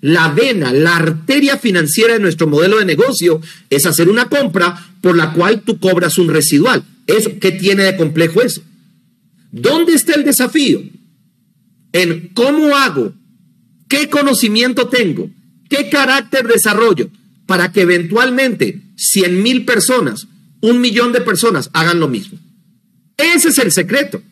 la vena, la arteria financiera de nuestro modelo de negocio es hacer una compra por la cual tú cobras un residual. Eso, ¿Qué tiene de complejo eso? ¿Dónde está el desafío? En cómo hago, qué conocimiento tengo, qué carácter desarrollo para que eventualmente 100 mil personas, un millón de personas hagan lo mismo. Ese es el secreto.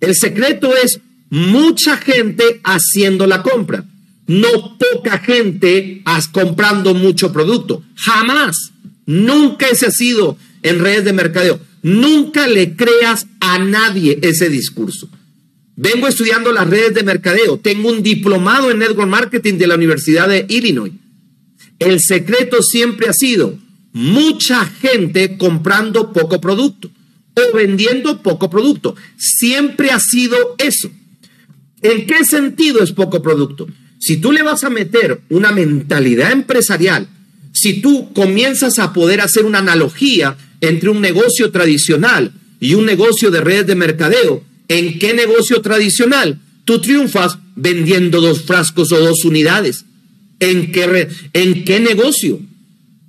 El secreto es mucha gente haciendo la compra, no poca gente comprando mucho producto. Jamás. Nunca ese ha sido en redes de mercadeo. Nunca le creas a nadie ese discurso. Vengo estudiando las redes de mercadeo. Tengo un diplomado en Network Marketing de la Universidad de Illinois. El secreto siempre ha sido mucha gente comprando poco producto o vendiendo poco producto. Siempre ha sido eso. ¿En qué sentido es poco producto? Si tú le vas a meter una mentalidad empresarial, si tú comienzas a poder hacer una analogía entre un negocio tradicional y un negocio de redes de mercadeo, ¿en qué negocio tradicional tú triunfas vendiendo dos frascos o dos unidades? ¿En qué, en qué negocio?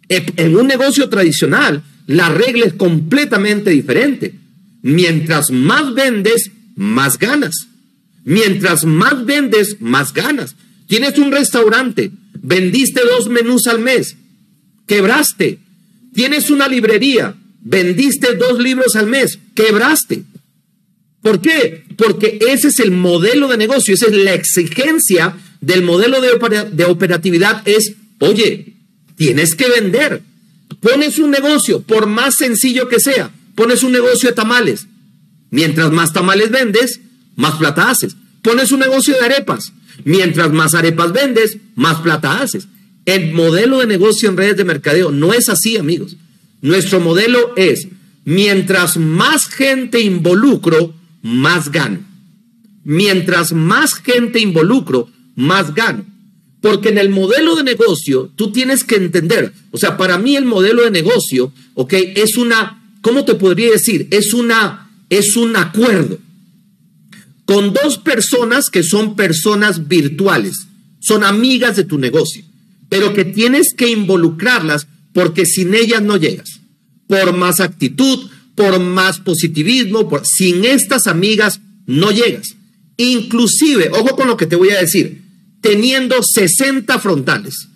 En un negocio tradicional, la regla es completamente diferente. Mientras más vendes, más ganas. Mientras más vendes, más ganas. Tienes un restaurante, vendiste dos menús al mes, quebraste. Tienes una librería, vendiste dos libros al mes, quebraste. ¿Por qué? Porque ese es el modelo de negocio, esa es la exigencia del modelo de, operatividad, es, oye, tienes que vender. Pones un negocio, por más sencillo que sea, pones un negocio de tamales. Mientras más tamales vendes, más plata haces. Pones un negocio de arepas. Mientras más arepas vendes, más plata haces. El modelo de negocio en redes de mercadeo no es así, amigos. Nuestro modelo es, mientras más gente involucro, más gano. Mientras más gente involucro, más gano. Porque en el modelo de negocio, tú tienes que entender, o sea, para mí el modelo de negocio, ok, es una, ¿cómo te podría decir? Es una, es un acuerdo con dos personas que son personas virtuales, son amigas de tu negocio, pero que tienes que involucrarlas porque sin ellas no llegas. Por más actitud, por más positivismo, por, sin estas amigas no llegas. Inclusive, ojo con lo que te voy a decir, teniendo 60 frontales.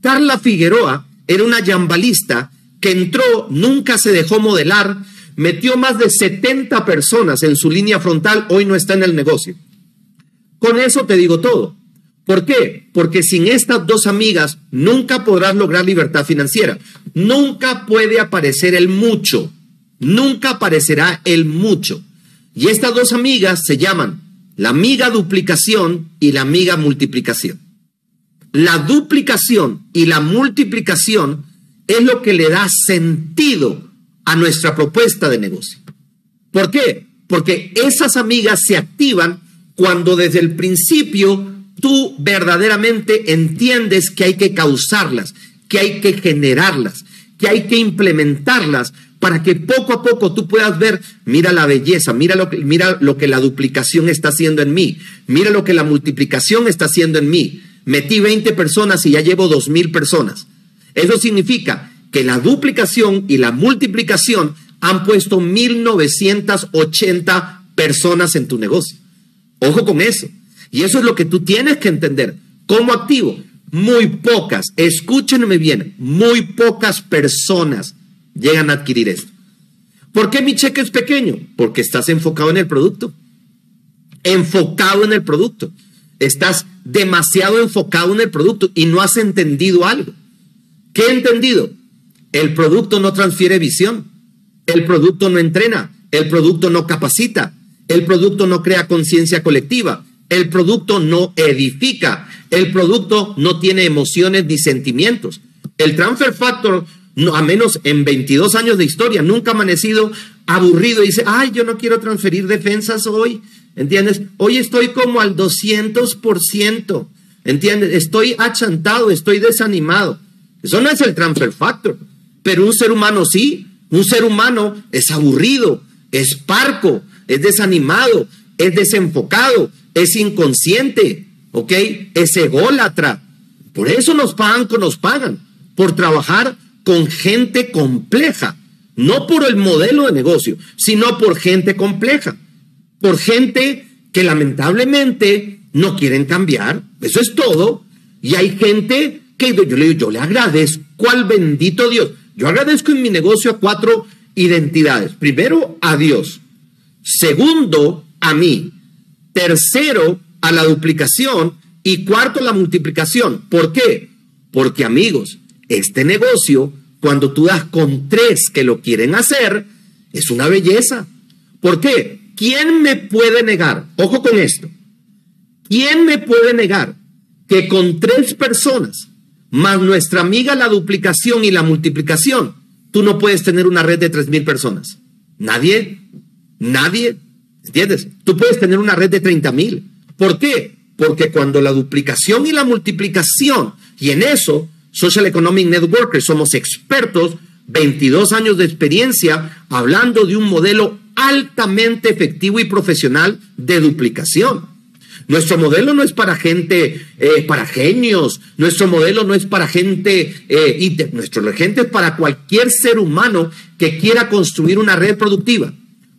Carla Figueroa era una yambalista que entró, nunca se dejó modelar, metió más de 70 personas en su línea frontal, hoy no está en el negocio. Con eso te digo todo. ¿Por qué? Porque sin estas dos amigas nunca podrás lograr libertad financiera. Nunca puede aparecer el mucho. Nunca aparecerá el mucho. Y estas dos amigas se llaman la amiga duplicación y la amiga multiplicación. La duplicación y la multiplicación es lo que le da sentido a nuestra propuesta de negocio. ¿Por qué? Porque esas amigas se activan cuando desde el principio tú verdaderamente entiendes que hay que causarlas, que hay que generarlas, que hay que implementarlas para que poco a poco tú puedas ver, mira la belleza, mira lo que, mira lo que la duplicación está haciendo en mí, mira lo que la multiplicación está haciendo en mí. Metí 20 personas y ya llevo 2.000 personas. Eso significa que la duplicación y la multiplicación han puesto 1980 personas en tu negocio. Ojo con eso. Y eso es lo que tú tienes que entender. Como activo, muy pocas, escúchenme bien, muy pocas personas llegan a adquirir esto. ¿Por qué mi cheque es pequeño? Porque estás enfocado en el producto. Enfocado en el producto. Estás demasiado enfocado en el producto y no has entendido algo. ¿Qué he entendido? El producto no transfiere visión. El producto no entrena. El producto no capacita. El producto no crea conciencia colectiva. El producto no edifica. El producto no tiene emociones ni sentimientos. El transfer factor, no, a menos en 22 años de historia, nunca ha amanecido aburrido y dice, ay, yo no quiero transferir defensas hoy. ¿Entiendes? Hoy estoy como al 200%. ¿Entiendes? Estoy achantado, estoy desanimado. Eso no es el transfer factor. Pero un ser humano sí, un ser humano es aburrido, es parco, es desanimado, es desenfocado, es inconsciente, ¿ok? Es ególatra, Por eso nos pagan, nos pagan, por trabajar con gente compleja, no por el modelo de negocio, sino por gente compleja, por gente que lamentablemente no quieren cambiar, eso es todo, y hay gente que yo le yo le agradezco al bendito Dios, yo agradezco en mi negocio a cuatro identidades, primero a Dios, segundo a mí, tercero a la duplicación y cuarto la multiplicación. ¿Por qué? Porque amigos, este negocio, cuando tú das con tres que lo quieren hacer, es una belleza. ¿Por qué? ¿Quién me puede negar? Ojo con esto. ¿Quién me puede negar que con tres personas, más nuestra amiga la duplicación y la multiplicación, tú no puedes tener una red de tres mil personas? Nadie, nadie, ¿entiendes? Tú puedes tener una red de 30 mil. ¿Por qué? Porque cuando la duplicación y la multiplicación, y en eso Social Economic Networkers somos expertos, 22 años de experiencia, hablando de un modelo altamente efectivo y profesional de duplicación. Nuestro modelo no es para gente, eh, para genios, nuestro modelo no es para gente, eh, nuestro gente es para cualquier ser humano que quiera construir una red productiva.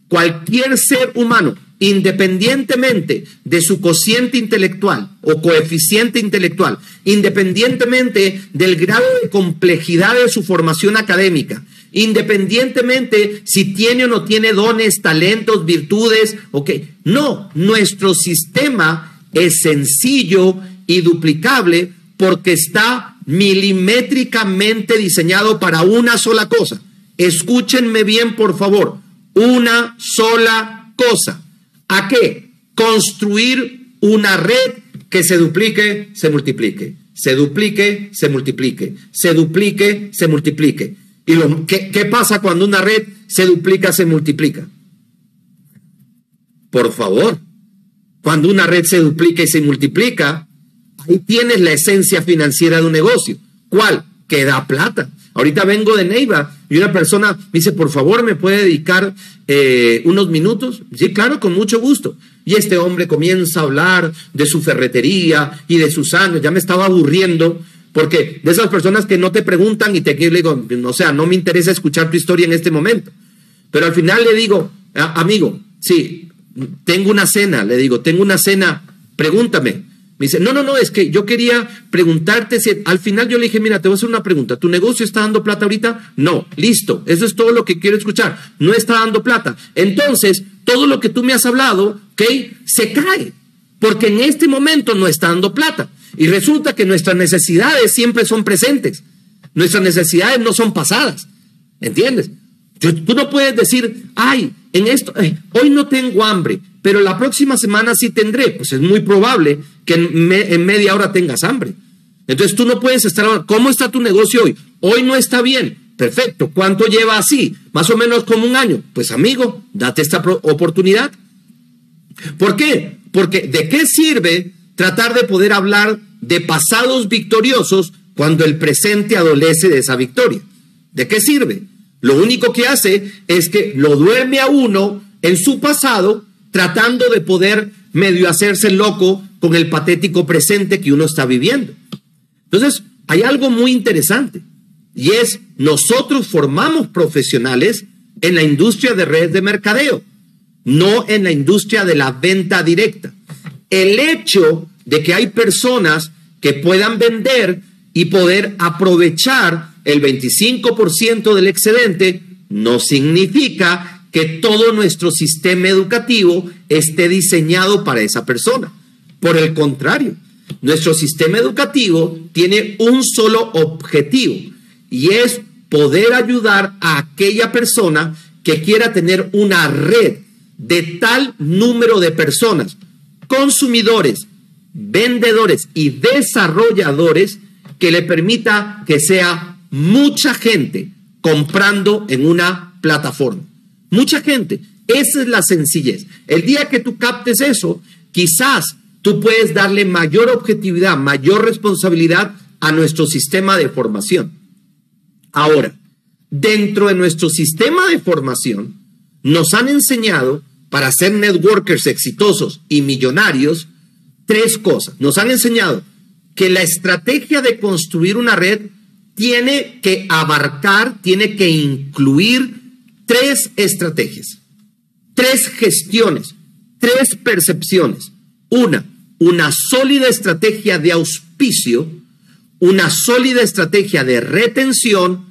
Cualquier ser humano independientemente de su cociente intelectual o coeficiente intelectual, independientemente del grado de complejidad de su formación académica, independientemente si tiene o no tiene dones, talentos, virtudes, ok. No, nuestro sistema es sencillo y duplicable porque está milimétricamente diseñado para una sola cosa. Escúchenme bien, por favor, una sola cosa ¿A qué? Construir una red que se duplique, se multiplique, se duplique, se multiplique, se duplique, se multiplique. ¿Y lo, ¿qué, qué pasa cuando una red se duplica, se multiplica? Por favor, cuando una red se duplica y se multiplica, ahí tienes la esencia financiera de un negocio. ¿Cuál? Que da plata. Ahorita vengo de Neiva y una persona me dice, por favor, ¿me puede dedicar eh, unos minutos? Sí, claro, con mucho gusto. Y este hombre comienza a hablar de su ferretería y de sus años. Ya me estaba aburriendo porque de esas personas que no te preguntan y te digo, o sea, no me interesa escuchar tu historia en este momento. Pero al final le digo, amigo, sí, tengo una cena, le digo, tengo una cena, pregúntame. Me dice, no, no, no, es que yo quería preguntarte si al final yo le dije, mira, te voy a hacer una pregunta, ¿tu negocio está dando plata ahorita? No, listo, eso es todo lo que quiero escuchar, no está dando plata. Entonces, todo lo que tú me has hablado, ¿ok? Se cae, porque en este momento no está dando plata. Y resulta que nuestras necesidades siempre son presentes, nuestras necesidades no son pasadas, ¿entiendes? Tú no puedes decir, ay, en esto, eh, hoy no tengo hambre, pero la próxima semana sí tendré. Pues es muy probable que en, media hora tengas hambre. Entonces tú no puedes estar, ¿cómo está tu negocio hoy? Hoy no está bien. Perfecto. ¿Cuánto lleva así? Más o menos como un año. Pues amigo, date esta oportunidad. ¿Por qué? Porque ¿de qué sirve tratar de poder hablar de pasados victoriosos cuando el presente adolece de esa victoria? ¿De qué sirve? Lo único que hace es que lo duerme a uno en su pasado, tratando de poder medio hacerse loco con el patético presente que uno está viviendo. Entonces, hay algo muy interesante y es nosotros formamos profesionales en la industria de redes de mercadeo, no en la industria de la venta directa. El hecho de que hay personas que puedan vender y poder aprovechar el 25% del excedente, no significa que todo nuestro sistema educativo esté diseñado para esa persona. Por el contrario, nuestro sistema educativo tiene un solo objetivo y es poder ayudar a aquella persona que quiera tener una red de tal número de personas, consumidores, vendedores y desarrolladores que le permita que sea mucha gente comprando en una plataforma. Mucha gente. Esa es la sencillez. El día que tú captes eso, quizás tú puedes darle mayor objetividad, mayor responsabilidad a nuestro sistema de formación. Ahora, dentro de nuestro sistema de formación, nos han enseñado para ser networkers exitosos y millonarios tres cosas. Nos han enseñado que la estrategia de construir una red tiene que abarcar, tiene que incluir tres estrategias, tres gestiones, tres percepciones. Una, una sólida estrategia de auspicio, una sólida estrategia de retención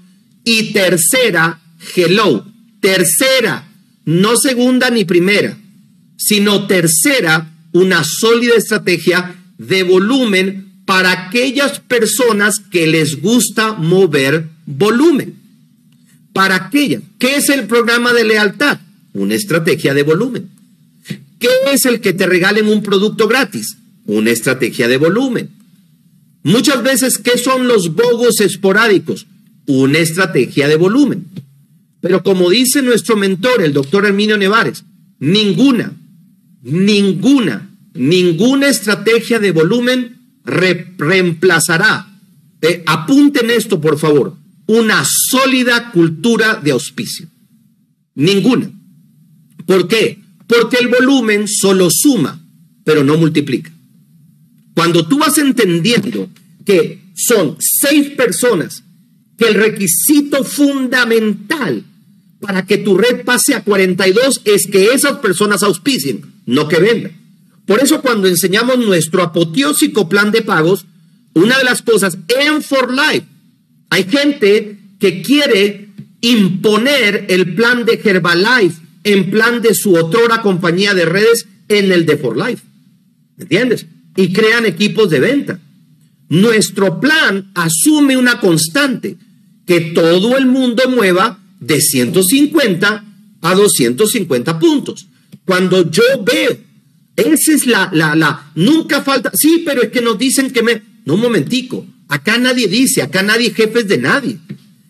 y tercera, hello, tercera, no segunda ni primera, sino tercera, una sólida estrategia de volumen para aquellas personas que les gusta mover volumen. Para aquellas. ¿Qué es el programa de lealtad? Una estrategia de volumen. ¿Qué es el que te regalen un producto gratis? Una estrategia de volumen. Muchas veces, ¿qué son los bogos esporádicos? Una estrategia de volumen. Pero como dice nuestro mentor, el doctor Herminio Nevares, ninguna, ninguna, ninguna estrategia de volumen reemplazará, eh, apunten esto por favor, una sólida cultura de auspicio. Ninguna. ¿Por qué? Porque el volumen solo suma, pero no multiplica. Cuando tú vas entendiendo que son seis personas, que el requisito fundamental para que tu red pase a 42 es que esas personas auspicien, no que vendan. Por eso cuando enseñamos nuestro apoteósico plan de pagos, una de las cosas en For Life, hay gente que quiere imponer el plan de Herbalife en plan de su otrora compañía de redes en el de For Life. ¿Entiendes? Y crean equipos de venta. Nuestro plan asume una constante, que todo el mundo mueva de 150 a 250 puntos. Cuando yo veo esa es la, la, la, nunca falta, sí, pero es que nos dicen que me, no un momentico, acá nadie dice, acá nadie jefes de nadie.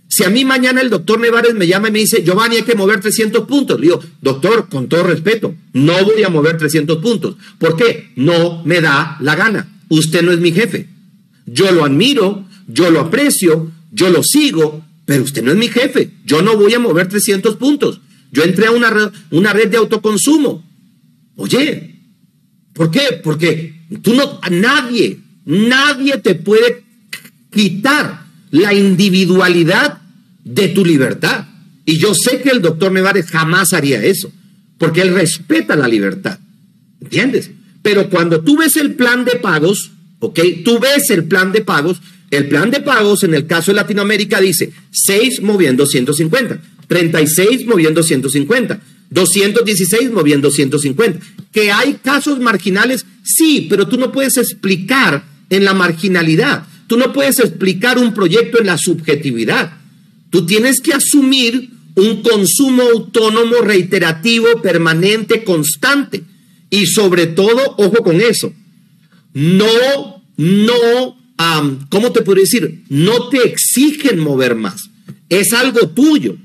Si a mí mañana el doctor Nevares me llama y me dice, Giovanni, hay que mover 300 puntos, le digo, doctor, con todo respeto, no voy a mover 300 puntos. ¿Por qué? No me da la gana. Usted no es mi jefe. Yo lo admiro, yo lo aprecio, yo lo sigo, pero usted no es mi jefe. Yo no voy a mover 300 puntos. Yo entré a una, una red de autoconsumo. Oye, ¿Por qué? Porque tú no, nadie, nadie te puede quitar la individualidad de tu libertad. Y yo sé que el doctor Nevares jamás haría eso, porque él respeta la libertad. ¿Entiendes? Pero cuando tú ves el plan de pagos, ¿ok? Tú ves el plan de pagos, el plan de pagos en el caso de Latinoamérica dice 6 moviendo 150, 36 moviendo 150, 216 moviendo 150. Que hay casos marginales, sí, pero tú no puedes explicar en la marginalidad. Tú no puedes explicar un proyecto en la subjetividad. Tú tienes que asumir un consumo autónomo, reiterativo, permanente, constante. Y sobre todo, ojo con eso, no, no, ¿cómo te podría decir? No te exigen mover más. Es algo tuyo.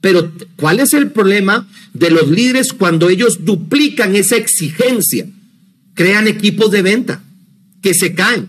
Pero ¿cuál es el problema de los líderes cuando ellos duplican esa exigencia? Crean equipos de venta que se caen.